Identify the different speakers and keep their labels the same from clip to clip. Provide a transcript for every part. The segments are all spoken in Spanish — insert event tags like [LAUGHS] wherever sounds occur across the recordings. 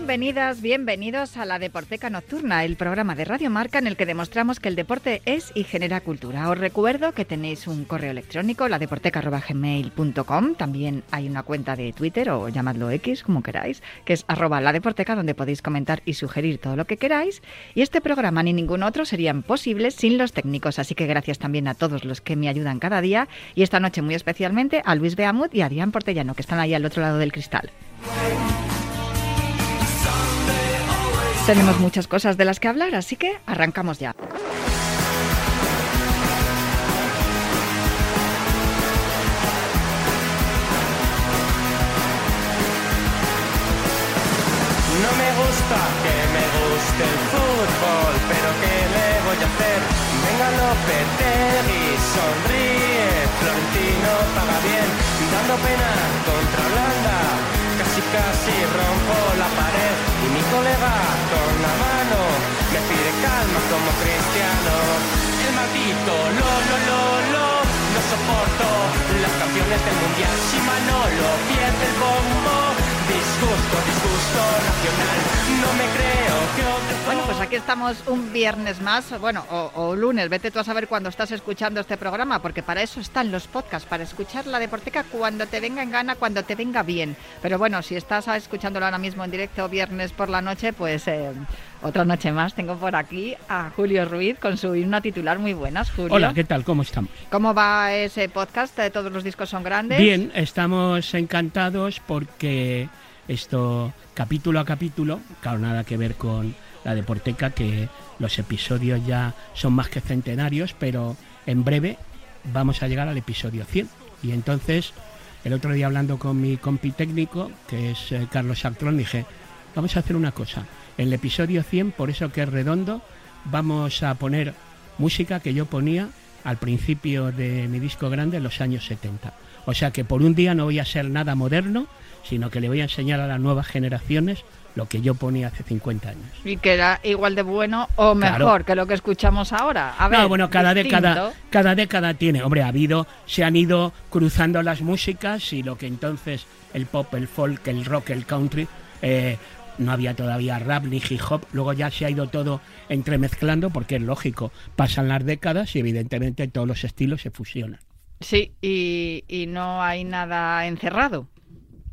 Speaker 1: Bienvenidas, bienvenidos a la Deporteca Nocturna, el programa de Radio Marca en el que demostramos que el deporte es y genera cultura. Os recuerdo que tenéis un correo electrónico, ladeporteca.gmail.com, también hay una cuenta de Twitter o llamadlo X, como queráis, que es arroba donde podéis comentar y sugerir todo lo que queráis. Y este programa ni ningún otro serían posibles sin los técnicos, así que gracias también a todos los que me ayudan cada día y esta noche muy especialmente a Luis Beamut y a Adrián Portellano, que están ahí al otro lado del cristal. Tenemos muchas cosas de las que hablar, así que arrancamos ya.
Speaker 2: No me gusta que me guste el fútbol, pero ¿qué le voy a hacer? Venga Lopetegui, sonríe, Florentino paga bien, dando pena contra Holanda, casi casi rompo la pared colega con la mano me pide calma como cristiano. El maldito lo lo lo lo no soporto las canciones del mundial si Manolo pierde el bombo disgusto, disgusto nacional. No me creo que otro...
Speaker 1: Bueno, pues aquí estamos un viernes más, bueno, o, o, lunes, vete tú a saber cuándo estás escuchando este programa, porque para eso están los podcasts, para escuchar la Deporteca cuando te venga en gana, cuando te venga bien. Pero bueno, si estás escuchándolo ahora mismo en directo viernes por la noche, pues... Eh, otra noche más tengo por aquí a Julio Ruiz con su himno titular muy buenas, Julio.
Speaker 3: Hola, ¿qué tal? ¿Cómo estamos?
Speaker 1: ¿Cómo va ese podcast? ¿Todos los discos son grandes?
Speaker 3: Bien, estamos encantados porque esto capítulo a capítulo, claro, nada que ver con la Deporteca, que los episodios ya son más que centenarios, pero en breve vamos a llegar al episodio 100. Y entonces, el otro día hablando con mi compi técnico, que es eh, Carlos Sartrón, dije, vamos a hacer una cosa. En el episodio 100, por eso que es redondo, vamos a poner música que yo ponía al principio de mi disco grande en los años 70. O sea que por un día no voy a ser nada moderno, sino que le voy a enseñar a las nuevas generaciones lo que yo ponía hace 50 años.
Speaker 1: Y que era igual de bueno o mejor claro. que lo que escuchamos ahora. A ver,
Speaker 3: no, bueno, cada
Speaker 1: distinto.
Speaker 3: década, cada década tiene, hombre, ha habido, se han ido cruzando las músicas y lo que entonces el pop, el folk, el rock, el country, eh, no había todavía rap ni hip hop, luego ya se ha ido todo entremezclando porque es lógico, pasan las décadas y evidentemente todos los estilos se fusionan.
Speaker 1: Sí, y, y no hay nada encerrado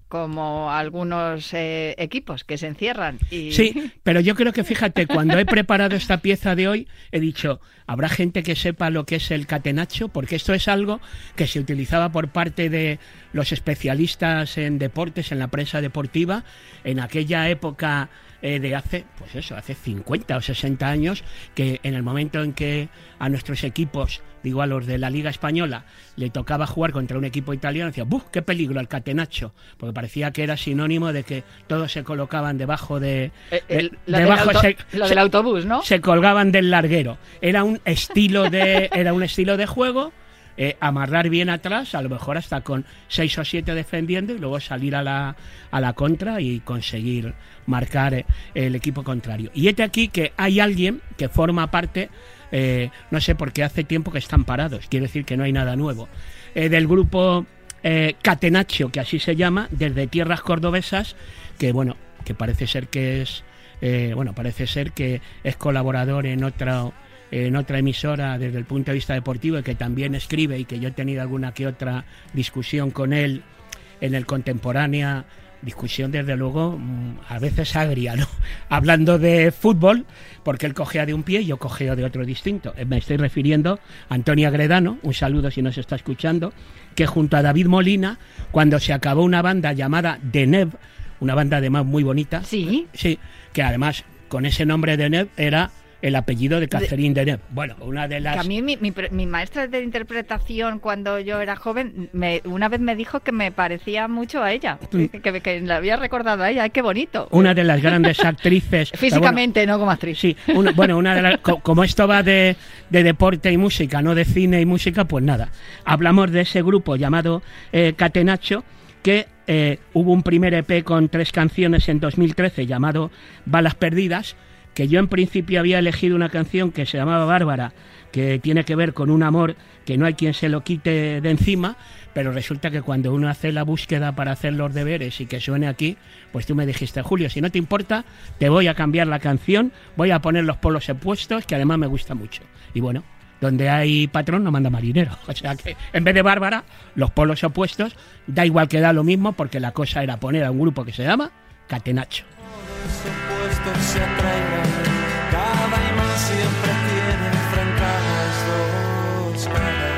Speaker 1: como algunos eh, equipos que se encierran. Y...
Speaker 3: Sí, pero yo creo que fíjate, cuando he preparado esta pieza de hoy, he dicho, habrá gente que sepa lo que es el catenacho, porque esto es algo que se utilizaba por parte de los especialistas en deportes, en la prensa deportiva, en aquella época eh, de hace, pues eso, hace 50 o 60 años, que en el momento en que a nuestros equipos, digo a los de la Liga Española, le tocaba jugar contra un equipo italiano, decía, ¡buf! ¡Qué peligro el catenacho! Porque parecía que era sinónimo de que todos se colocaban debajo de.
Speaker 1: Eh, el, debajo del auto, se, lo del autobús, ¿no?
Speaker 3: Se colgaban del larguero. Era un estilo de, era un estilo de juego. Eh, amarrar bien atrás, a lo mejor hasta con seis o siete defendiendo y luego salir a la, a la contra y conseguir marcar eh, el equipo contrario. Y este aquí que hay alguien que forma parte, eh, no sé por qué hace tiempo que están parados, quiere decir que no hay nada nuevo, del grupo Catenaccio, que así se llama, desde tierras cordobesas, que bueno, que parece ser que es, bueno, parece ser que es colaborador en otra en otra emisora desde el punto de vista deportivo y que también escribe y que yo he tenido alguna que otra discusión con él en el contemporánea discusión desde luego a veces agria, ¿no? [LAUGHS] Hablando de fútbol, porque él cogea de un pie y yo cogeo de otro distinto. Me estoy refiriendo a Antonia Gredano, un saludo si nos está escuchando, que junto a David Molina, cuando se acabó una banda llamada The Nev, una banda además muy bonita,
Speaker 1: sí,
Speaker 3: sí, que además con ese nombre de Nev era el apellido de Catherine de... Deneuve. Bueno, una de las...
Speaker 1: Que a mí mi, mi, mi, maestra de interpretación cuando yo era joven me, una vez me dijo que me parecía mucho a ella, que, que, que la había recordado a ella, ¡ay, qué bonito!
Speaker 3: Una de las grandes actrices... [LAUGHS]
Speaker 1: Físicamente, bueno, no como actriz.
Speaker 3: Sí, una, bueno, una de las, como esto va de, de, deporte y música, no de cine y música, pues nada. Hablamos de ese grupo llamado eh, Catenacho, que eh, hubo un primer EP con tres canciones en 2013 llamado Balas Perdidas, que yo en principio había elegido una canción que se llamaba Bárbara, que tiene que ver con un amor que no hay quien se lo quite de encima, pero resulta que cuando uno hace la búsqueda para hacer los deberes y que suene aquí, pues tú me dijiste, Julio, si no te importa, te voy a cambiar la canción, voy a poner los polos opuestos, que además me gusta mucho. Y bueno, donde hay patrón no manda marinero. [LAUGHS] O sea que en vez de Bárbara, los polos opuestos, da igual que da lo mismo, porque la cosa era poner a un grupo que se llama Catenacho.
Speaker 4: Se atraigan, cada imán siempre tiene enfrentadas dos caras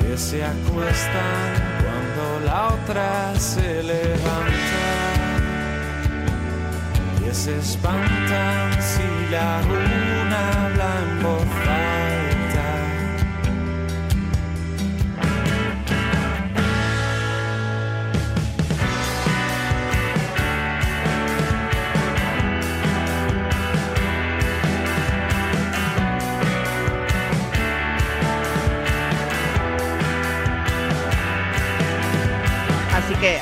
Speaker 4: que se acuestan cuando la otra se levanta, que se espantan si la una habla en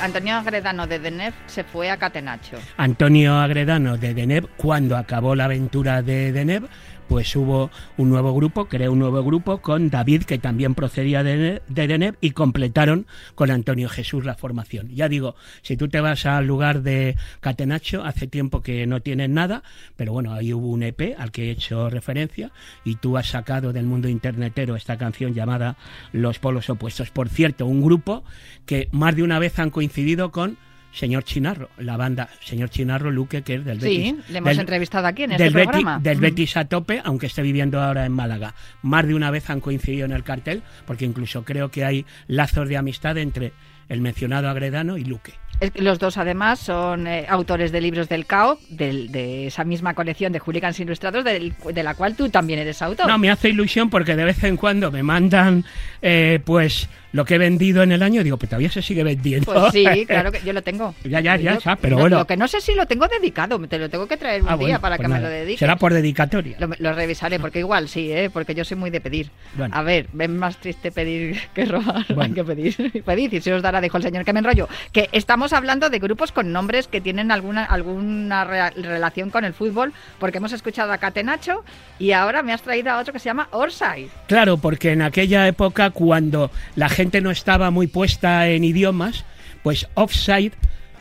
Speaker 1: Antonio Agredano de Denef se fue a Catenacho.
Speaker 3: Antonio Agredano de Deneb, cuando acabó la aventura de Deneb, pues hubo un nuevo grupo, creó un nuevo grupo con David, que también procedía de, de Deneb, y completaron con Antonio Jesús la formación. Ya digo, si tú te vas al lugar de Catenacho, hace tiempo que no tienen nada, pero bueno, ahí hubo un EP al que he hecho referencia, y tú has sacado del mundo internetero esta canción llamada Los Polos Opuestos. Por cierto, un grupo que más de una vez han coincidido con Señor Chinarro, la banda Señor Chinarro Luque, que es del Betis.
Speaker 1: Sí, le hemos
Speaker 3: del-
Speaker 1: entrevistado aquí en
Speaker 3: del,
Speaker 1: este
Speaker 3: Beti-
Speaker 1: programa.
Speaker 3: del
Speaker 1: Mm.
Speaker 3: Betis a tope, aunque esté viviendo ahora en Málaga. Más de una vez han coincidido en el cartel, porque incluso creo que hay lazos de amistad entre el mencionado Agredano y Luque.
Speaker 1: Los dos, además, son eh, autores de libros del CAO, del- de esa misma colección de Hooligans Ilustrados, del- de la cual tú también eres autor.
Speaker 3: No, me hace ilusión porque de vez en cuando me mandan eh, pues lo que he vendido en el año, digo, pues todavía se sigue vendiendo.
Speaker 1: Pues sí, [LAUGHS] claro que yo lo tengo.
Speaker 3: Ya, ya, ya, ya, pero bueno.
Speaker 1: Lo que no sé si lo tengo dedicado, te lo tengo que traer un
Speaker 3: Ah,
Speaker 1: día
Speaker 3: bueno,
Speaker 1: para
Speaker 3: pues
Speaker 1: que me
Speaker 3: nada.
Speaker 1: lo dediques.
Speaker 3: Será por dedicatoria.
Speaker 1: Lo, lo revisaré, porque igual sí, ¿eh? porque yo soy muy de pedir.
Speaker 3: Bueno.
Speaker 1: A ver, ven más triste pedir que robar. [LAUGHS]
Speaker 3: Bueno.
Speaker 1: Hay que pedir. [LAUGHS] Pedid y se os dará, dijo el señor que me enrollo. Que estamos hablando de grupos con nombres que tienen alguna, alguna relación con el fútbol, porque hemos escuchado a Catenacho y ahora me has traído a otro que se llama Orsay.
Speaker 3: Claro, porque en aquella época, cuando la gente no estaba muy puesta en idiomas, pues offside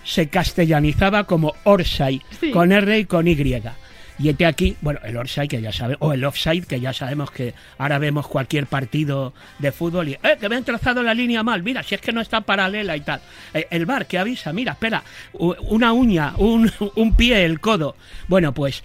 Speaker 3: se castellanizaba como orside,
Speaker 1: Sí.
Speaker 3: con R y con Y. Y este aquí, bueno, el orside que ya sabe, o el offside que ya sabemos que ahora vemos cualquier partido de fútbol y, eh, que me han trazado la línea mal, mira, si es que no está paralela y tal. Eh, el bar que avisa, mira, espera, una uña, un, un pie, el codo. Bueno, pues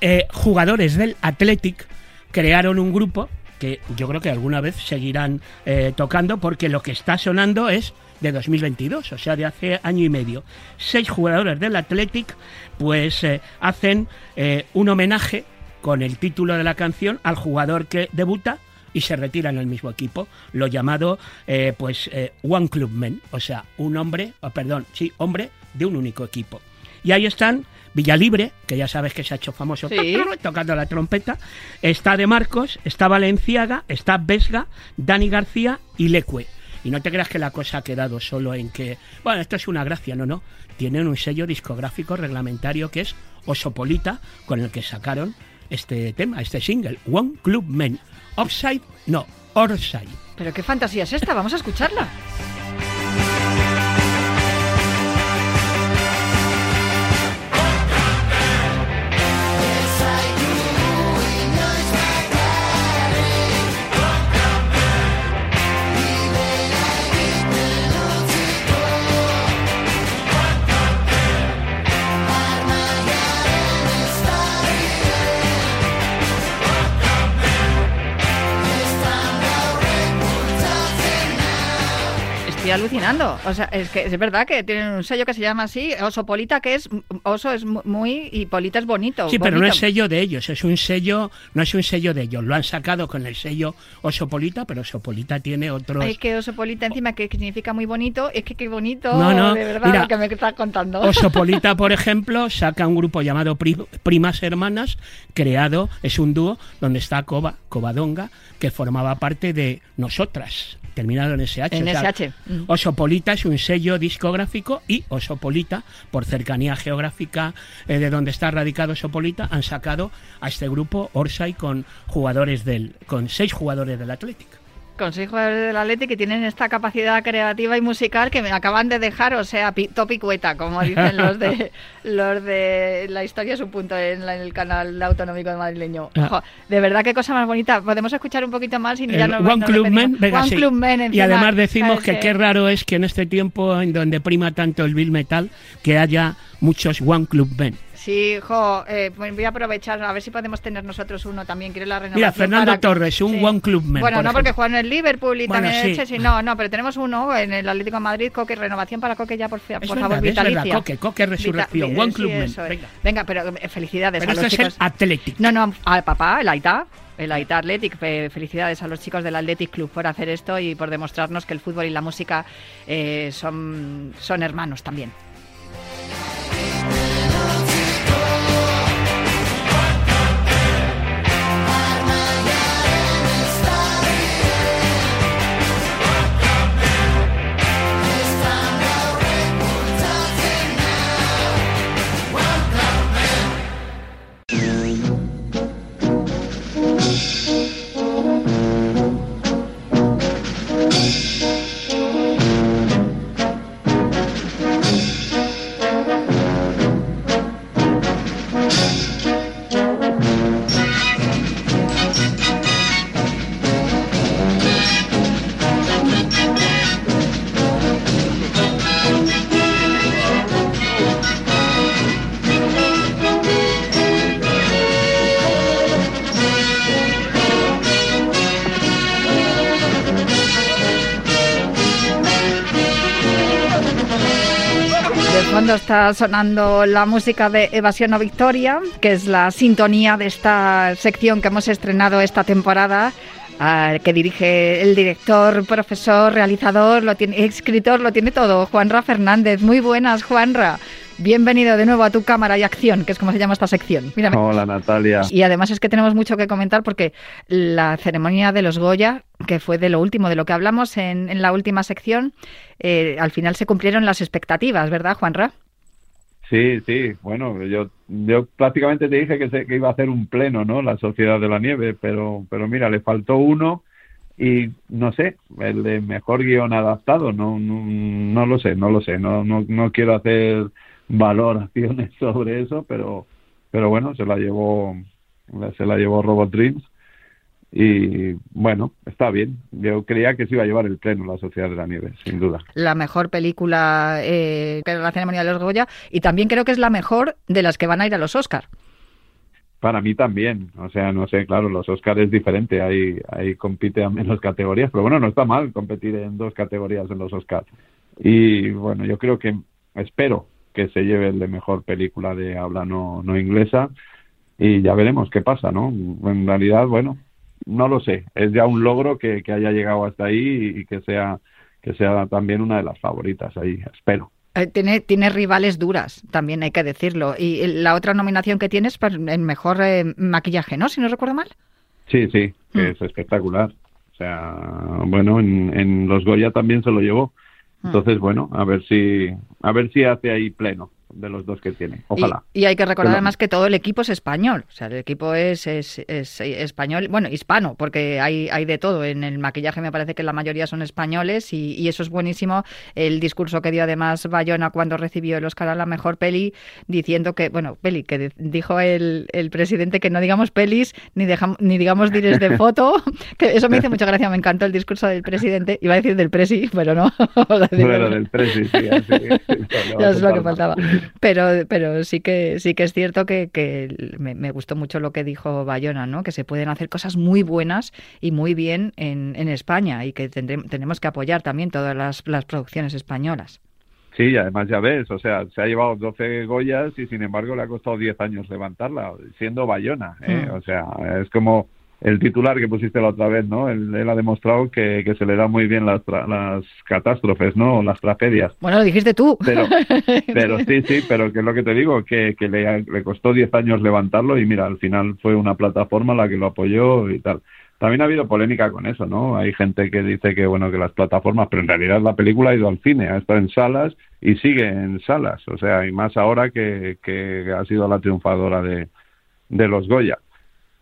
Speaker 3: eh, jugadores del Athletic crearon un grupo que yo creo que alguna vez seguirán eh, tocando porque lo que está sonando es de 2022, o sea, de hace año y medio. Seis jugadores del Athletic pues eh, hacen eh, un homenaje con el título de la canción al jugador que debuta y se retira en el mismo equipo, lo llamado pues One Club Men, o sea, un hombre, oh, perdón, sí, hombre de un único equipo. Y ahí están Villalibre, que ya sabes que se ha hecho famoso
Speaker 1: Sí. [LAUGHS]
Speaker 3: tocando la trompeta, está De Marcos, está Valenciaga, está Vesga, Dani García y Lecue. Y no te creas que la cosa ha quedado solo en que, bueno, esto es una gracia, no, no. Tienen un sello discográfico reglamentario que es Osopolita, con el que sacaron este tema, este single, One Club Men. Offside, no, Orside.
Speaker 1: Pero qué fantasía es esta, vamos a escucharla. Estoy alucinando. O sea, es que es verdad que tienen un sello que se llama así, Oso Polita, que es oso es mu- muy y Polita es bonito.
Speaker 3: Sí, pero no es sello de ellos, es un sello, no es un sello de ellos. Lo han sacado con el sello Osopolita, pero Osopolita tiene otros.
Speaker 1: Ay, que Oso Polita encima que significa muy bonito, es que qué bonito,
Speaker 3: No, no,
Speaker 1: de verdad,
Speaker 3: mira,
Speaker 1: lo que me estás contando.
Speaker 3: Osopolita, [LAUGHS] por ejemplo, saca un grupo llamado Pri- Primas Hermanas, creado, es un dúo donde está Coba, Covadonga, que formaba parte de Nosotras, terminado en SH.
Speaker 1: En
Speaker 3: o sea,
Speaker 1: SH, mm.
Speaker 3: Osopolita es un sello discográfico y Osopolita, por cercanía geográfica eh, de donde está radicado Osopolita, han sacado a este grupo Orsay con jugadores del, con seis jugadores del Athletic.
Speaker 1: Con seis jugadores del Atleti que tienen esta capacidad creativa y musical que me acaban de dejar, o sea, pi- topicueta, como dicen los de [LAUGHS] los de la historia es un punto en, la- en el canal autonómico de madrileño.
Speaker 3: Ah.
Speaker 1: Jo, de verdad qué cosa más bonita. Podemos escuchar un poquito más y ya nos
Speaker 3: One
Speaker 1: nos
Speaker 3: Club. Men, venga,
Speaker 1: One
Speaker 3: sí.
Speaker 1: Club Men,
Speaker 3: y además decimos
Speaker 1: ¿sabes
Speaker 3: que
Speaker 1: qué?
Speaker 3: qué raro es que en este tiempo en donde prima tanto el Bill Metal que haya muchos One Club Men.
Speaker 1: Sí, jo, eh, voy a aprovechar a ver si podemos tener nosotros uno también. Quiero la renovación.
Speaker 3: Mira, Fernando
Speaker 1: para-
Speaker 3: Torres, un One Club Men,
Speaker 1: Bueno, no
Speaker 3: ejemplo.
Speaker 1: porque juegan en el Liverpool y
Speaker 3: Bueno,
Speaker 1: también
Speaker 3: sí.
Speaker 1: Chelsea. No, no, pero tenemos uno en el Atlético de Madrid, Coque, renovación para Coque ya, por, fi- por
Speaker 3: Es
Speaker 1: favor,
Speaker 3: verdad, es
Speaker 1: vitalicia.
Speaker 3: verdad, Coque, Coque resurrección,
Speaker 1: Vita-
Speaker 3: One Club venga.
Speaker 1: Venga, pero eh, felicidades
Speaker 3: Pero
Speaker 1: a los
Speaker 3: este es el
Speaker 1: chicos.
Speaker 3: Athletic.
Speaker 1: No, no, al papá, el Aita, el Aita Athletic. fe- Felicidades a los chicos del Athletic Club por hacer esto y por demostrarnos que el fútbol y la música eh, son, son hermanos también. Está sonando la música de Evasión o Victoria, que es la sintonía de esta sección que hemos estrenado esta temporada, que dirige el director, profesor, realizador, lo tiene, escritor, lo tiene todo, Juanra Fernández. Muy buenas, Juanra. Bienvenido de nuevo a tu cámara y acción, que es como se llama esta sección. Mírame.
Speaker 5: Hola Natalia.
Speaker 1: Y además es que tenemos mucho que comentar porque la ceremonia de los Goya, que fue de lo último, de lo que hablamos en, en la última sección, eh, al final se cumplieron las expectativas, ¿verdad, Juanra?
Speaker 5: Sí, sí, bueno, yo, yo prácticamente te dije que, se- que iba a hacer un pleno, ¿no? La Sociedad de la Nieve, pero, pero mira, le faltó uno y no sé, el de mejor guion adaptado, no, no, no lo sé, no lo sé, no, no, no quiero hacer valoraciones [LAUGHS] sobre eso, pero, pero bueno, se la llevó, se la llevó Robot Dreams y bueno, está bien. Yo creía que se iba a llevar el pleno la Sociedad de la Nieve, sin duda.
Speaker 1: La mejor película eh, que era la ceremonia de los Goya y también creo que es la mejor de las que van a ir a los Oscar.
Speaker 5: Para mí también, o sea, no sé, claro, los Oscars es diferente, ahí, ahí compite a menos categorías, pero bueno, no está mal competir en dos categorías en los Oscars. Y bueno, yo creo que, espero que se lleve el de mejor película de habla no, no inglesa y ya veremos qué pasa, ¿no? En realidad, bueno, no lo sé, es ya un logro que, que haya llegado hasta ahí y que sea, que sea también una de las favoritas ahí, espero.
Speaker 1: Eh, tiene, tiene rivales duras, también hay que decirlo. Y la otra nominación que tienes para el mejor eh, maquillaje, ¿no? Si no recuerdo mal.
Speaker 5: Sí, sí, que
Speaker 1: Mm.
Speaker 5: es espectacular. O sea, bueno, en, en los Goya también se lo llevó.
Speaker 1: Mm.
Speaker 5: Entonces, bueno, a ver si a ver si hace ahí pleno de los dos que tiene. Ojalá.
Speaker 1: Y, y hay que recordar
Speaker 5: Pero-
Speaker 1: además que todo el equipo es español, o sea, el equipo es, es, es español, bueno, hispano, porque hay, hay de todo. En el maquillaje me parece que la mayoría son españoles y, y eso es buenísimo. El discurso que dio además Bayona cuando recibió el Oscar a la mejor peli, diciendo que, bueno, peli, que dijo el, el presidente que no digamos pelis ni, dejam- ni digamos dires de foto, [LAUGHS] que eso me hizo mucha gracia, me encantó el discurso del presidente, iba a decir del presi, pero no. [LAUGHS]
Speaker 5: Bueno,
Speaker 1: del-
Speaker 5: Presi, sí, así, [LAUGHS]
Speaker 1: ya es lo que faltaba. Pero, pero sí que sí que es cierto que, que me, me gustó mucho lo que dijo Bayona, ¿no? Que se pueden hacer cosas muy buenas y muy bien en, en España y que tendré- tenemos que apoyar también todas las, las producciones españolas.
Speaker 5: Sí, y además ya ves, o sea, se ha llevado 12 Goyas y sin embargo le ha costado 10 años levantarla, siendo Bayona. ¿eh?
Speaker 1: Mm.
Speaker 5: O sea, es como el titular que pusiste la otra vez, ¿no? Él, él ha demostrado que, que se le da muy bien las, tra- las catástrofes, ¿no? Las tragedias.
Speaker 1: Bueno, lo dijiste tú.
Speaker 5: Pero, [LAUGHS] pero sí, sí, pero que es lo que te digo, que, que le, le costó 10 años levantarlo y mira, al final fue una plataforma la que lo apoyó y tal. También ha habido polémica con eso, ¿no? Hay gente que dice que, bueno, que las plataformas, pero en realidad la película ha ido al cine, ha estado en salas y sigue en salas, o sea, y más ahora que, que ha sido la triunfadora de, de los Goya.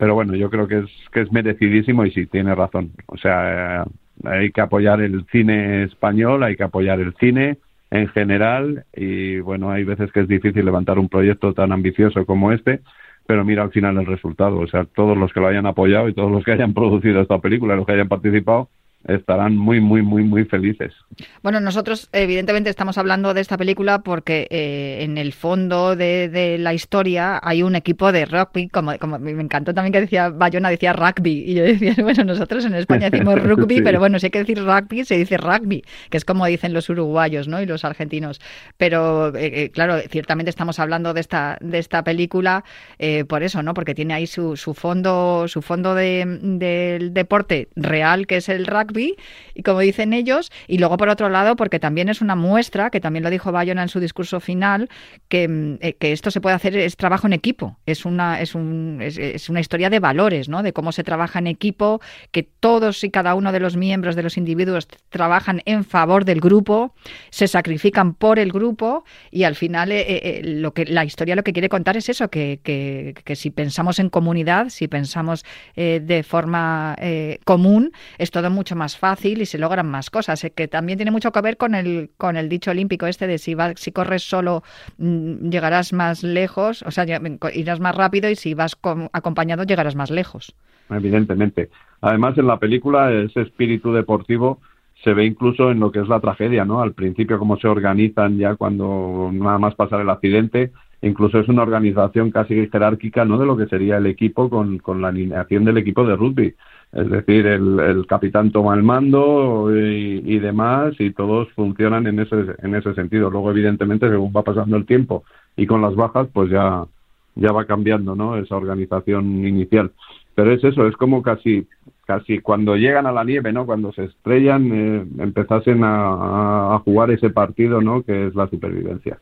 Speaker 5: Pero bueno, yo creo que es, que es merecidísimo y sí, tiene razón. O sea, eh, hay que apoyar el cine español, hay que apoyar el cine en general y bueno, hay veces que es difícil levantar un proyecto tan ambicioso como este, pero mira al final el resultado. O sea, todos los que lo hayan apoyado y todos los que hayan [LAUGHS] producido esta película, los que hayan participado, estarán muy, muy, muy, muy felices.
Speaker 1: Bueno, nosotros evidentemente estamos hablando de esta película porque eh, en el fondo de, de, la historia hay un equipo de rugby, como, como me encantó también que decía Bayona, decía rugby, y yo decía, [LAUGHS] bueno, nosotros en España [LAUGHS] decimos rugby, sí. pero bueno, si hay que decir rugby, se dice rugby, que es como dicen los uruguayos ¿no? y los argentinos. Pero eh, eh, claro, ciertamente estamos hablando de esta, de esta película eh, por eso, ¿no? Porque tiene ahí su, su fondo, su fondo del de, deporte real, que es el rugby y como dicen ellos, y luego por otro lado, porque también es una muestra, que también lo dijo Bayona en su discurso final, que, eh, que esto se puede hacer, es trabajo en equipo, es una, es, un, es, es, una historia de valores, ¿no? de cómo se trabaja en equipo, que todos y cada uno de los miembros de los individuos trabajan en favor del grupo, se sacrifican por el grupo y al final eh, eh, lo que la historia lo que quiere contar es eso, que, que, que si pensamos en comunidad, si pensamos eh, de forma común, es todo mucho más fácil y se logran más cosas, eh, que también tiene mucho que ver con el, con el dicho olímpico este de si, va, si corres solo mmm, llegarás más lejos, o sea, irás más rápido y si vas acompañado llegarás más lejos.
Speaker 5: Evidentemente. Además, en la película ese espíritu deportivo se ve incluso en lo que es la tragedia, ¿no? Al principio cómo se organizan ya cuando nada más pasar el accidente, incluso es una organización casi jerárquica, ¿no? De lo que sería el equipo con, con la alineación del equipo de rugby. Es decir, el, el capitán toma el mando y, y, demás y todos funcionan en ese, en ese sentido. Luego, evidentemente, según va pasando el tiempo y con las bajas, pues ya, ya va cambiando, ¿no? Esa organización inicial. Pero es eso, es como casi casi cuando llegan a la nieve, ¿no? Cuando se estrellan, eh, empezasen a, jugar ese partido, ¿no? Que es la supervivencia.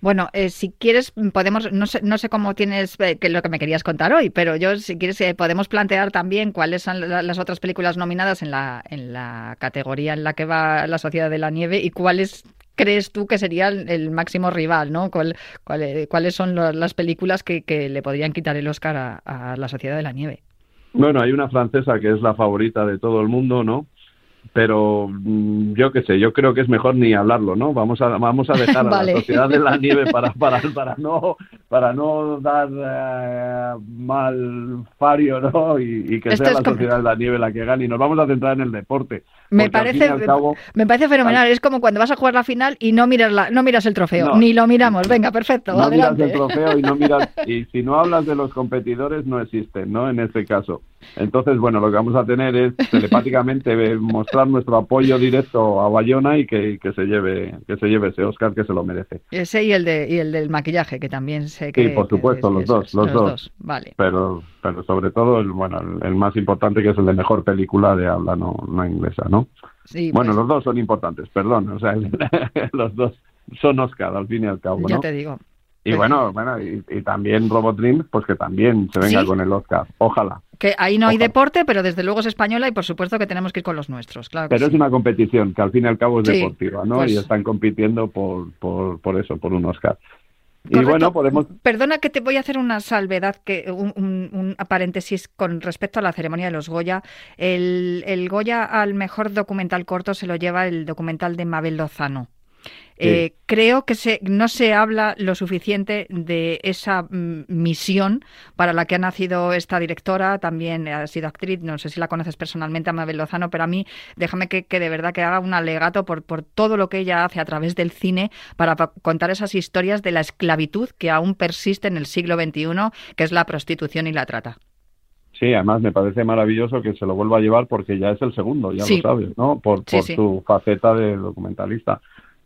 Speaker 1: Bueno, eh, si quieres, podemos, no sé, no sé cómo tienes, eh, que lo que me querías contar hoy, pero yo, si quieres, eh, podemos plantear también cuáles son la, las otras películas nominadas en la, en la categoría en la que va La Sociedad de la Nieve y cuáles crees tú que sería el, máximo rival, ¿no? ¿Cuál, cuál, ¿Cuáles son las películas que, que, le podrían quitar el Oscar a La Sociedad de la Nieve?
Speaker 5: Bueno, hay una francesa que es la favorita de todo el mundo, ¿no? Pero mm, yo qué sé, yo creo que es mejor ni hablarlo, ¿no? Vamos a vamos a dejar a [LAUGHS] vale. la sociedad de la nieve para [LAUGHS] para para no para no dar eh, mal fario, ¿no? Y, y que Esto sea la sociedad de la nieve la que gane y nos vamos a centrar en el deporte.
Speaker 1: Me parece cabo, me parece fenomenal, es como cuando vas a jugar la final y no miras la, no miras el trofeo, no, ni lo miramos. Venga, perfecto,
Speaker 5: no
Speaker 1: adelante.
Speaker 5: miras el trofeo y no miras [LAUGHS] y si no hablas de los competidores no existen, ¿no? En este caso. Entonces, bueno, lo que vamos a tener es telepáticamente [LAUGHS] mostrar nuestro apoyo directo a Bayona y que, que, se lleve que se lleve ese Oscar que se lo merece.
Speaker 1: Ese y el de y el del maquillaje que también sé que
Speaker 5: Sí, por supuesto, que, los, dos, los, los dos,
Speaker 1: dos. Vale.
Speaker 5: Pero pero sobre todo el bueno, el, el, más importante que es el de mejor película de habla no no inglesa, ¿no?
Speaker 1: Sí,
Speaker 5: bueno,
Speaker 1: pues...
Speaker 5: los dos son importantes, perdón, o sea, [LAUGHS] los dos son Oscar al fin y al cabo,
Speaker 1: Ya
Speaker 5: ¿no?
Speaker 1: te digo.
Speaker 5: Y bueno, bueno y, y, también Robot Dreams, pues que también se venga ¿Sí? con el Oscar. Ojalá.
Speaker 1: Que ahí no hay deporte, pero desde luego es española y por supuesto que tenemos que ir con los nuestros. Claro
Speaker 5: pero
Speaker 1: sí.
Speaker 5: es una competición que al fin y al cabo es
Speaker 1: sí,
Speaker 5: deportiva, ¿no?
Speaker 1: Pues...
Speaker 5: Y están compitiendo por, por, por eso, por un Oscar. Correcto. Y bueno, podemos.
Speaker 1: Perdona que te voy a hacer una salvedad, que un, un, un, paréntesis con respecto a la ceremonia de los Goya. El, el Goya al mejor documental corto se lo lleva el documental de Mabel Lozano. Eh, creo que se, no se habla lo suficiente de esa mm, misión para la que ha nacido esta directora, también ha sido actriz, no sé si la conoces personalmente a Mabel Lozano, pero a mí déjame que, que de verdad que haga un alegato por, por, todo lo que ella hace a través del cine para, contar esas historias de la esclavitud que aún persiste en el siglo XXI, que es la prostitución y la trata.
Speaker 5: Sí, además me parece maravilloso que se lo vuelva a llevar porque ya es el segundo, ya
Speaker 1: sí.
Speaker 5: lo sabes, ¿no? Por, por
Speaker 1: sí.
Speaker 5: su faceta de documentalista.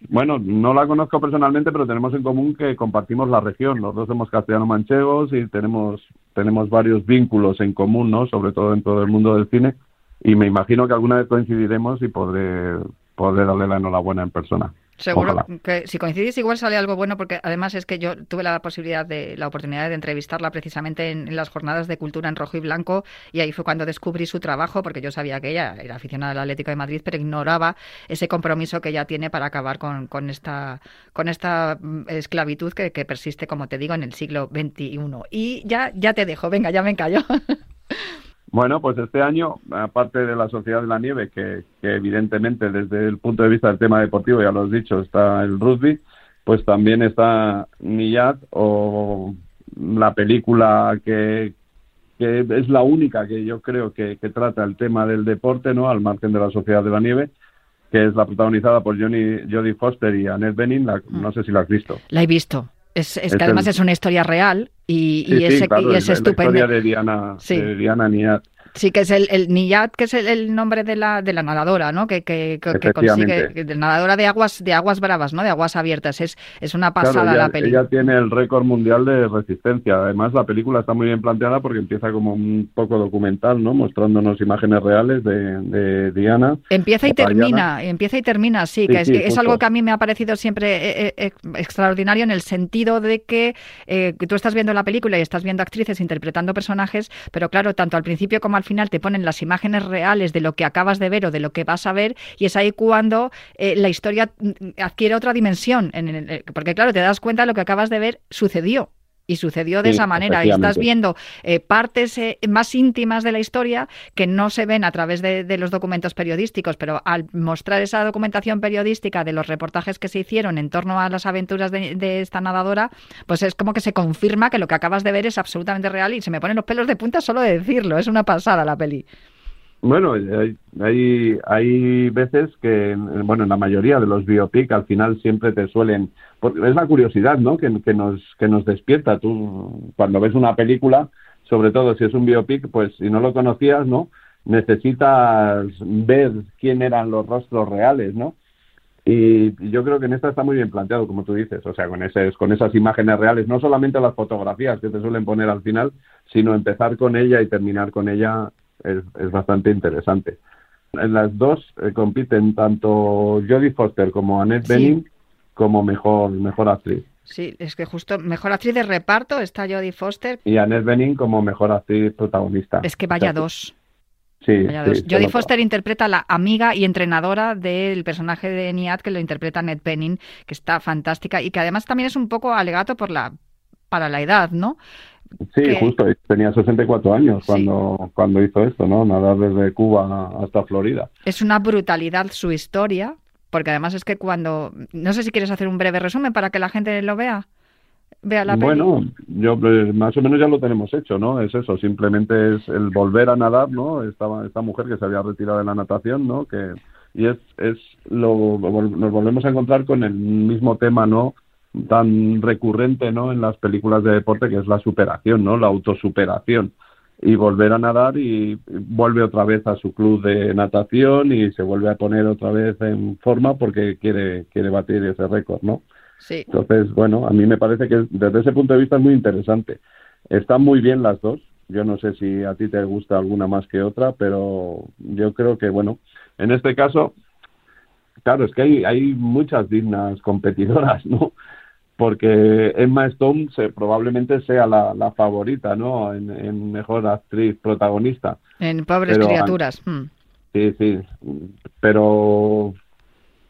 Speaker 5: Bueno, no la conozco personalmente, pero tenemos en común que compartimos la región. Los dos somos castellano-manchegos y tenemos, tenemos varios vínculos en común, ¿no? Sobre todo dentro del mundo del cine. Y me imagino que alguna vez coincidiremos y podré, podré darle la enhorabuena en persona.
Speaker 1: Seguro
Speaker 5: Ojalá.
Speaker 1: que si coincidís igual sale algo bueno porque además es que yo tuve la posibilidad de la oportunidad de entrevistarla precisamente en, en, las jornadas de cultura en rojo y blanco y ahí fue cuando descubrí su trabajo porque yo sabía que ella era aficionada al Atlético de Madrid pero ignoraba ese compromiso que ella tiene para acabar con, con esta con esta mm, esclavitud que, que, persiste como te digo en el siglo XXI y ya ya te dejo. Venga ya me callo [LAUGHS]
Speaker 5: Bueno, pues este año, aparte de la Sociedad de la Nieve, que, evidentemente desde el punto de vista del tema deportivo, ya lo has dicho, está el rugby, pues también está Niyad o la película que, es la única que yo creo que, que trata el tema del deporte, ¿no? Al margen de la Sociedad de la Nieve, que es la protagonizada por Johnny, Jodie Foster y Annette Bening. La- no sé si la has visto.
Speaker 1: La he visto. Es, es
Speaker 5: Es
Speaker 1: que además
Speaker 5: el-
Speaker 1: es una historia real y, es,
Speaker 5: sí, claro,
Speaker 1: y es
Speaker 5: la- historia de Diana,
Speaker 1: Sí.
Speaker 5: de Diana Niyad.
Speaker 1: Sí, que es el, el Niyad, que es el, el nombre de la, de la nadadora, ¿no? Que, que, consigue, de nadadora de aguas, de aguas bravas, ¿no? De aguas abiertas. Es, es una pasada
Speaker 5: Claro, ella,
Speaker 1: la peli.
Speaker 5: ella tiene el récord mundial de resistencia. Además, la película está muy bien planteada porque empieza como un poco documental, ¿no? Mostrándonos imágenes reales de, de Diana.
Speaker 1: Empieza y
Speaker 5: Diana.
Speaker 1: termina, empieza y termina, sí,
Speaker 5: Sí,
Speaker 1: que es,
Speaker 5: sí,
Speaker 1: es algo que a mí me ha parecido siempre eh, eh, extraordinario en el sentido de que, eh, tú estás viendo la película y estás viendo actrices interpretando personajes, pero claro, tanto al principio como al final te ponen las imágenes reales de lo que acabas de ver o de lo que vas a ver y es ahí cuando eh, la historia mm, adquiere otra dimensión, en el- porque claro, te das cuenta de lo que acabas de ver sucedió. Y sucedió de
Speaker 5: Sí,
Speaker 1: esa manera. Y estás viendo eh, partes eh, más íntimas de la historia que no se ven a través de, de los documentos periodísticos, pero al mostrar esa documentación periodística de los reportajes que se hicieron en torno a las aventuras de, de esta nadadora, pues es como que se confirma que lo que acabas de ver es absolutamente real y se me ponen los pelos de punta solo de decirlo. Es una pasada la peli.
Speaker 5: Bueno, hay, hay, veces que, bueno, en la mayoría de los biopic al final siempre te suelen... es la curiosidad, ¿no? Que, que, nos, que nos despierta. Tú, cuando ves una película, sobre todo si es un biopic, pues si no lo conocías, ¿no? Necesitas ver quién eran los rostros reales, ¿no? Y yo creo que en esta está muy bien planteado, como tú dices, o sea, con, ese, con esas imágenes reales, no solamente las fotografías que te suelen poner al final, sino empezar con ella y terminar con ella es, es bastante interesante. En las dos eh, compiten tanto Jodie Foster como Annette
Speaker 1: Sí.
Speaker 5: Bening como mejor, mejor actriz.
Speaker 1: Sí, es que justo mejor actriz de reparto está Jodie Foster.
Speaker 5: Y Annette Bening como mejor actriz protagonista.
Speaker 1: Es que vaya
Speaker 5: O sea,
Speaker 1: dos.
Speaker 5: Sí,
Speaker 1: Vaya
Speaker 5: sí,
Speaker 1: dos.
Speaker 5: se
Speaker 1: Jodie. Foster interpreta a la amiga y entrenadora del personaje de Niat, que lo interpreta Ned Penning, que está fantástica y que además también es un poco alegato por la para la edad, ¿no?
Speaker 5: Sí,
Speaker 1: que-
Speaker 5: justo, tenía 64 años
Speaker 1: Sí.
Speaker 5: cuando, cuando hizo esto, ¿no? Nadar desde Cuba hasta Florida.
Speaker 1: Es una brutalidad su historia, porque además es que cuando no sé si quieres hacer un breve resumen para que la gente lo vea. Vea la.
Speaker 5: Bueno, yo pues, más o menos ya lo tenemos hecho, ¿no? Es eso, simplemente es el volver a nadar, ¿no? Esta, esta mujer que se había retirado de la natación, ¿no? Que, y es, es lo, nos volvemos a encontrar con el mismo tema, ¿no? Tan recurrente, ¿no? En las películas de deporte, que es la superación, ¿no? La autosuperación. Y volver a nadar y vuelve otra vez a su club de natación y se vuelve a poner otra vez en forma porque quiere, quiere batir ese récord, ¿no?
Speaker 1: Sí.
Speaker 5: Entonces, bueno, a mí me parece que desde ese punto de vista es muy interesante. Están muy bien las dos. Yo no sé si a ti te gusta alguna más que otra, pero yo creo que, bueno, en este caso, claro, es que hay, hay muchas dignas competidoras, [LAUGHS] ¿no? Porque Emma Stone se, probablemente sea la, la favorita, ¿no? En, en mejor actriz protagonista.
Speaker 1: En pobres
Speaker 5: Pero,
Speaker 1: criaturas. Mm.
Speaker 5: Sí, sí, pero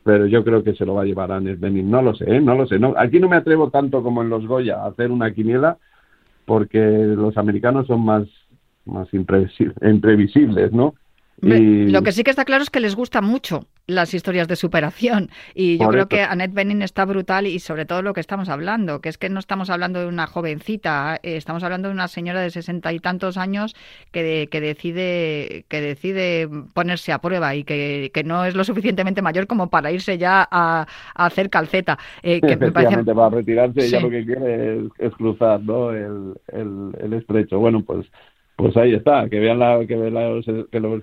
Speaker 5: pero yo creo que se lo va a llevar a Bening. No lo sé, ¿eh? no lo sé. No, aquí no me atrevo tanto como en los Goya a hacer una quiniela porque los americanos son más más imprevisi- imprevisibles, ¿no? Y-
Speaker 1: Lo que sí que está claro es que les gusta mucho las historias de superación y yo
Speaker 5: Por
Speaker 1: creo que Annette Bening está brutal y sobre todo lo que estamos hablando, que es que no estamos hablando de una jovencita, eh, estamos hablando de una señora de sesenta y tantos años que, de- que decide que decide ponerse a prueba y que, que no es lo suficientemente mayor como para irse ya a, a hacer calceta. eh, que me parece
Speaker 5: para retirarse ya
Speaker 1: Sí.
Speaker 5: lo que quiere es, es cruzar ¿no? el, el, el estrecho. Bueno, pues pues ahí está, que vean la, que vean que los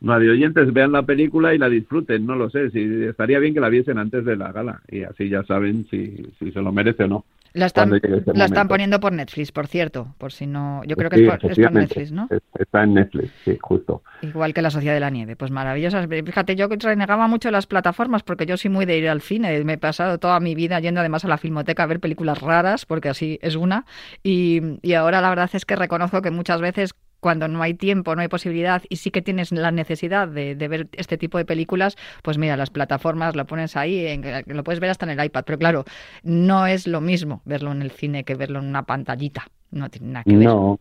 Speaker 5: radioyentes vean la película y la disfruten, no lo sé, si estaría bien que la viesen antes de la gala y así ya saben si, si se lo merece o no.
Speaker 1: La están, la están poniendo por Netflix, por cierto, por si no, yo creo que
Speaker 5: Sí,
Speaker 1: es, por, es por
Speaker 5: efectivamente,
Speaker 1: Netflix, ¿no?
Speaker 5: es- Está en Netflix, sí, justo.
Speaker 1: Igual que la Sociedad de la Nieve, pues maravillosas. Fíjate, yo que renegaba mucho las plataformas porque yo soy muy de ir al cine. Me he pasado toda mi vida yendo además a la filmoteca a ver películas raras, porque así es una. Y, y ahora la verdad es que reconozco que muchas veces cuando no hay tiempo, no hay posibilidad y sí que tienes la necesidad de, de ver este tipo de películas, pues mira, las plataformas lo pones ahí, en- lo puedes ver hasta en el iPad, pero claro, no es lo mismo verlo en el cine que verlo en una pantallita. No tiene nada que ver.
Speaker 5: No,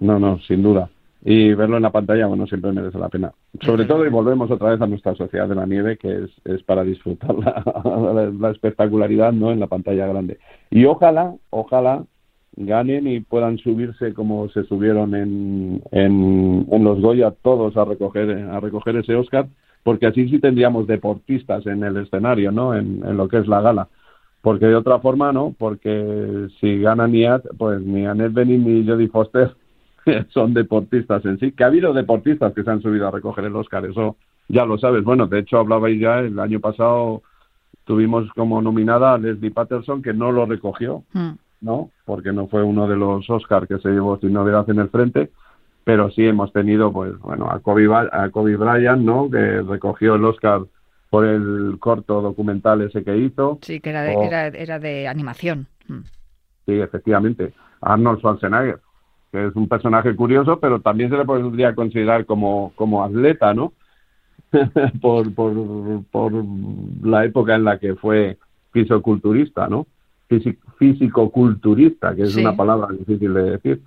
Speaker 5: no, no, sin duda. y verlo en la pantalla, bueno, siempre merece la pena. Sobre todo, y volvemos otra vez a nuestra sociedad de la nieve, que es, es para disfrutar la, [LAUGHS] la- la espectacularidad, ¿no? En la pantalla grande. Y ojalá, ojalá ganen y puedan subirse como se subieron en, en, en los Goya todos a recoger, a recoger ese Oscar, porque así sí tendríamos deportistas en el escenario, ¿no? En, en lo que es la gala. Porque de otra forma, ¿no? Porque si gana Niat, pues ni Annette Bening ni Jodie Foster [LAUGHS] son deportistas en sí. Que ha habido deportistas que se han subido a recoger el Oscar, eso ya lo sabes. Bueno, de hecho hablabais ya el año pasado tuvimos como nominada a Leslie Patterson que no lo recogió,
Speaker 1: Mm.
Speaker 5: ¿No? Porque no fue uno de los Oscar que se llevó sin novedad en el frente, pero sí hemos tenido, pues, bueno, a Kobe, a Kobe Bryant, ¿no? Que recogió el Oscar por el corto documental ese que hizo.
Speaker 1: Sí, que era de,
Speaker 5: O-
Speaker 1: era, era de animación. Mm.
Speaker 5: Sí, efectivamente. Arnold Schwarzenegger, que es un personaje curioso, pero también se le podría considerar como, como atleta, ¿no? [LAUGHS] por, por, por la época en la que fue fisiculturista, ¿no? Físico-culturista, que es
Speaker 1: Sí.
Speaker 5: una palabra difícil de decir.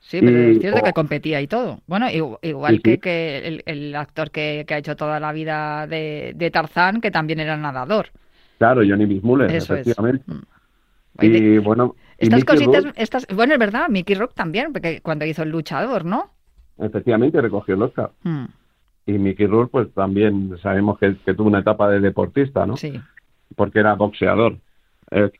Speaker 1: Sí, pero
Speaker 5: Y-
Speaker 1: es cierto que competía y todo. Bueno, igu- igual
Speaker 5: Sí,
Speaker 1: que, el, el actor que, que ha hecho toda la vida de, de Tarzán, que también era nadador.
Speaker 5: Claro, Johnny Bismuller,
Speaker 1: Eso es.
Speaker 5: efectivamente.
Speaker 1: Mm.
Speaker 5: Y bueno,
Speaker 1: estas cositas,
Speaker 5: Rourke,
Speaker 1: estas, bueno, es verdad, Mickey Rock también, porque cuando hizo el luchador, ¿no?
Speaker 5: efectivamente recogió el Oscar.
Speaker 1: Mm,
Speaker 5: Y Mickey Rourke, pues también sabemos que, que tuvo una etapa de deportista, ¿no?
Speaker 1: Sí.
Speaker 5: porque era boxeador,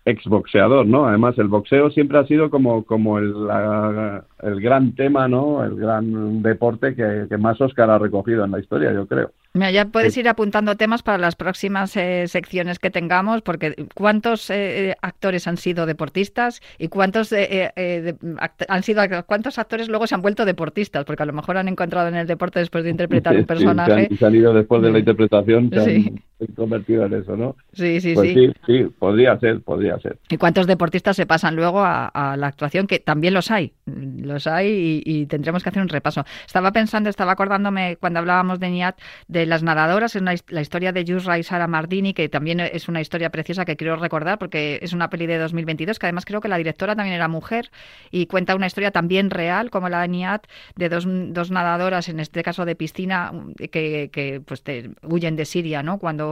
Speaker 5: exboxeador, ¿no? Además, el boxeo siempre ha sido como, como el, la- el gran tema, ¿no? El gran deporte que, que más Oscar ha recogido en la historia, yo creo.
Speaker 1: Mira, ya puedes
Speaker 5: Sí.
Speaker 1: ir apuntando temas para las próximas eh, secciones que tengamos, porque ¿cuántos eh, actores han sido deportistas y cuántos eh, eh, eh, de- act- han sido cuántos actores luego se han vuelto deportistas? Porque a lo mejor han encontrado en el deporte después de interpretar [LAUGHS] un
Speaker 5: Sí,
Speaker 1: personaje.
Speaker 5: han, se han ido después de la
Speaker 1: Sí.
Speaker 5: interpretación,
Speaker 1: Sí.
Speaker 5: Convertido en eso, ¿no?
Speaker 1: Sí, sí,
Speaker 5: pues
Speaker 1: sí.
Speaker 5: sí, sí, podría ser, podría ser.
Speaker 1: ¿Y cuántos deportistas se pasan luego a, a la actuación? Que también los hay, los hay y, y tendremos que hacer un repaso. Estaba pensando, estaba acordándome cuando hablábamos de Niat, de las nadadoras, es una la historia de Yusra y Sara Mardini, que también es una historia preciosa que quiero recordar porque es una peli de 2022, que además creo que la directora también era mujer y cuenta una historia también real, como la de Niat, de dos, dos nadadoras, en este caso de piscina, que, que, pues te- huyen de Siria, ¿no? Cuando,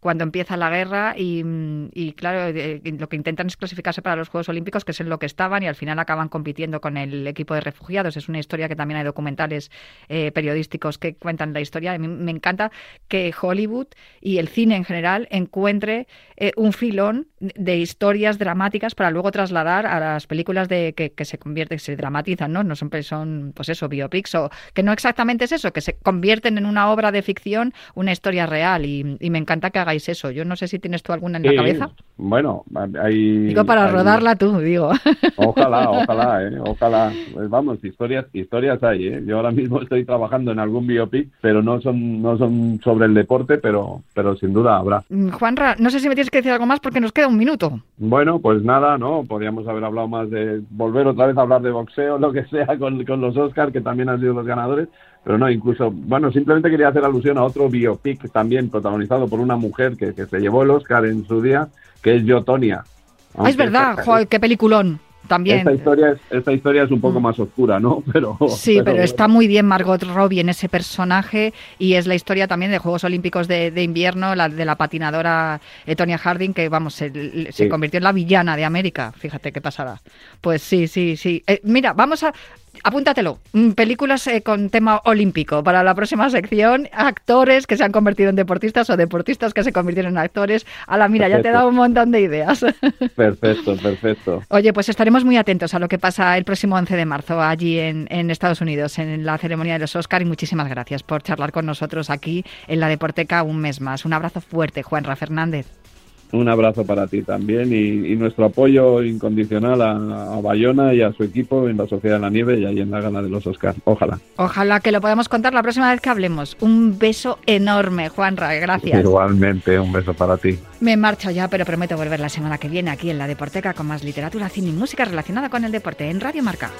Speaker 1: cuando empieza la guerra y, y, claro, lo que intentan es clasificarse para los Juegos Olímpicos, que es en lo que estaban, y al final acaban compitiendo con el equipo de refugiados. Es una historia que también hay documentales eh, periodísticos que cuentan la historia. A mí me encanta que Hollywood y el cine en general encuentre eh, un filón de historias dramáticas para luego trasladar a las películas de que, se convierten, que se dramatizan, ¿no? No siempre son, pues eso, biopics o que no exactamente es eso, que se convierten en una obra de ficción, una historia real y, y me encanta que hagáis eso. Yo no sé si tienes tú alguna en la
Speaker 5: Sí,
Speaker 1: cabeza.
Speaker 5: Bueno, hay...
Speaker 1: Digo para
Speaker 5: hay-
Speaker 1: rodarla tú, digo. [LAUGHS]
Speaker 5: Ojalá, ojalá, ¿eh? Ojalá. Pues vamos, historias, historias hay, ¿eh? Yo ahora mismo estoy trabajando en algún biopic, pero no son, no son sobre el deporte, pero, pero sin duda habrá.
Speaker 1: Mm, Juanra, no sé si me tienes que decir algo más porque nos queda un minuto.
Speaker 5: Bueno, pues nada, ¿no? Podríamos haber hablado más de volver otra vez a hablar de boxeo, lo que sea, con, con los Oscars, que también han sido los ganadores, pero no, incluso, bueno, simplemente quería hacer alusión a otro biopic también protagonizado por una mujer que, que se llevó el Oscar en su día, que es Yo, Tonia.
Speaker 1: Ah, es verdad, joder, qué peliculón. También.
Speaker 5: Esta historia, es, esta historia es un poco
Speaker 1: Mm.
Speaker 5: más oscura, ¿no? [LAUGHS] Pero,
Speaker 1: Sí, pero, está muy bien Margot Robbie en ese personaje y es la historia también de Juegos Olímpicos de, de invierno, la de la patinadora eh, Tonya Harding, que vamos, se, se
Speaker 5: Sí.
Speaker 1: convirtió en la villana de América. Fíjate qué pasada. Pues sí, sí, sí. Eh, mira, vamos a... Apúntatelo. Mm, Películas eh, con tema olímpico para la próxima sección. Actores que se han convertido en deportistas o deportistas que se convirtieron en actores. A la mira, ya te he
Speaker 5: Perfecto.
Speaker 1: dado un montón de ideas. [LAUGHS]
Speaker 5: Perfecto, perfecto.
Speaker 1: Oye, pues estaremos muy atentos a lo que pasa el próximo 11 de marzo allí en, en Estados Unidos, en la ceremonia de los Oscar. Y muchísimas gracias por charlar con nosotros aquí en la Deporteca un mes más. Un abrazo fuerte, Juanra Fernández.
Speaker 5: Un abrazo para ti también y, y nuestro apoyo incondicional a, a Bayona y a su equipo en la Sociedad de la Nieve y ahí en la gala de los Oscars. Ojalá.
Speaker 1: Ojalá que lo podamos contar la próxima vez que hablemos. Un beso enorme, Juanra. Gracias.
Speaker 5: Igualmente, un beso para ti.
Speaker 1: Me marcho ya, pero prometo volver la semana que viene aquí en la Deporteca con más literatura, cine y música relacionada con el deporte en Radio Marca.